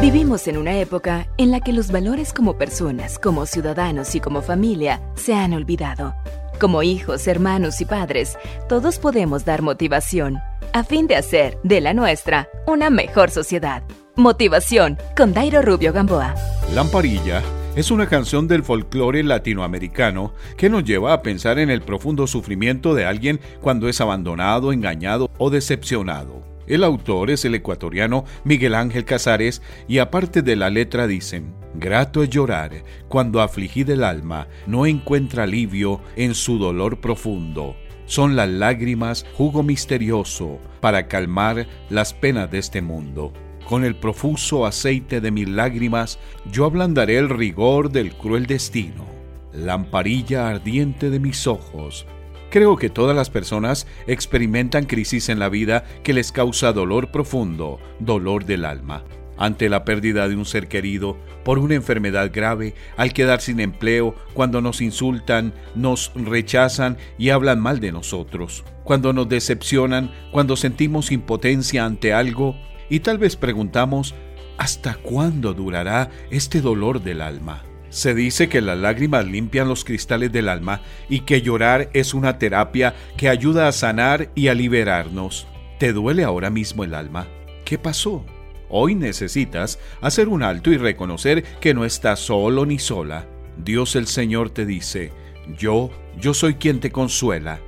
Vivimos en una época en la que los valores como personas, como ciudadanos y como familia se han olvidado. Como hijos, hermanos y padres, todos podemos dar motivación a fin de hacer de la nuestra una mejor sociedad. Motivación con Dairo Rubio Gamboa. Lamparilla es una canción del folclore latinoamericano que nos lleva a pensar en el profundo sufrimiento de alguien cuando es abandonado, engañado o decepcionado. El autor es el ecuatoriano Miguel Ángel Casares y aparte de la letra dicen, Grato es llorar cuando afligida el alma no encuentra alivio en su dolor profundo. Son las lágrimas jugo misterioso para calmar las penas de este mundo. Con el profuso aceite de mis lágrimas yo ablandaré el rigor del cruel destino. Lamparilla ardiente de mis ojos, Creo que todas las personas experimentan crisis en la vida que les causa dolor profundo, dolor del alma. Ante la pérdida de un ser querido, por una enfermedad grave, al quedar sin empleo, cuando nos insultan, nos rechazan y hablan mal de nosotros, cuando nos decepcionan, cuando sentimos impotencia ante algo y tal vez preguntamos, ¿hasta cuándo durará este dolor del alma? Se dice que las lágrimas limpian los cristales del alma y que llorar es una terapia que ayuda a sanar y a liberarnos. ¿Te duele ahora mismo el alma? ¿Qué pasó? Hoy necesitas hacer un alto y reconocer que no estás solo ni sola. Dios el Señor te dice, yo, yo soy quien te consuela.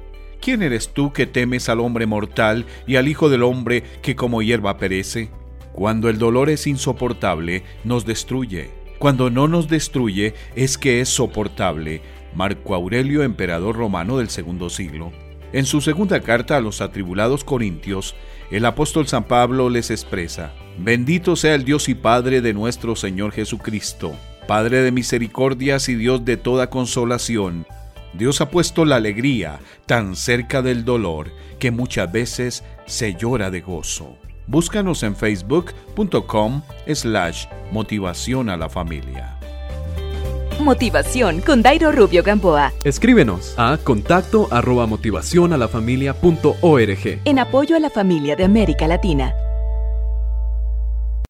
¿Quién eres tú que temes al hombre mortal y al Hijo del Hombre que como hierba perece? Cuando el dolor es insoportable, nos destruye cuando no nos destruye es que es soportable. Marco Aurelio, emperador romano del segundo siglo. En su segunda carta a los atribulados corintios, el apóstol San Pablo les expresa, Bendito sea el Dios y Padre de nuestro Señor Jesucristo, Padre de misericordias y Dios de toda consolación. Dios ha puesto la alegría tan cerca del dolor que muchas veces se llora de gozo. Búscanos en facebook.com slash motivación a la familia. Motivación con Dairo Rubio Gamboa. Escríbenos a contacto arroba motivación a la familia punto org. En apoyo a la familia de América Latina.